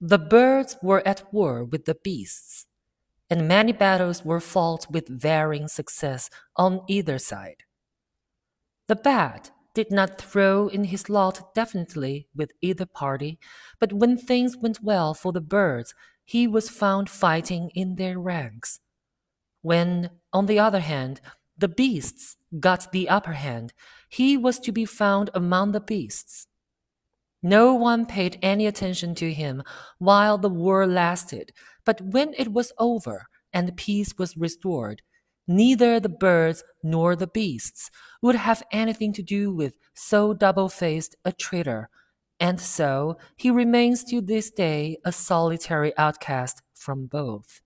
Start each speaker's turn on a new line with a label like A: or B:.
A: The birds were at war with the beasts, and many battles were fought with varying success on either side. The bat did not throw in his lot definitely with either party, but when things went well for the birds, he was found fighting in their ranks. When, on the other hand, the beasts got the upper hand, he was to be found among the beasts. No one paid any attention to him while the war lasted, but when it was over and peace was restored, neither the birds nor the beasts would have anything to do with so double faced a traitor, and so he remains to this day a solitary outcast from both.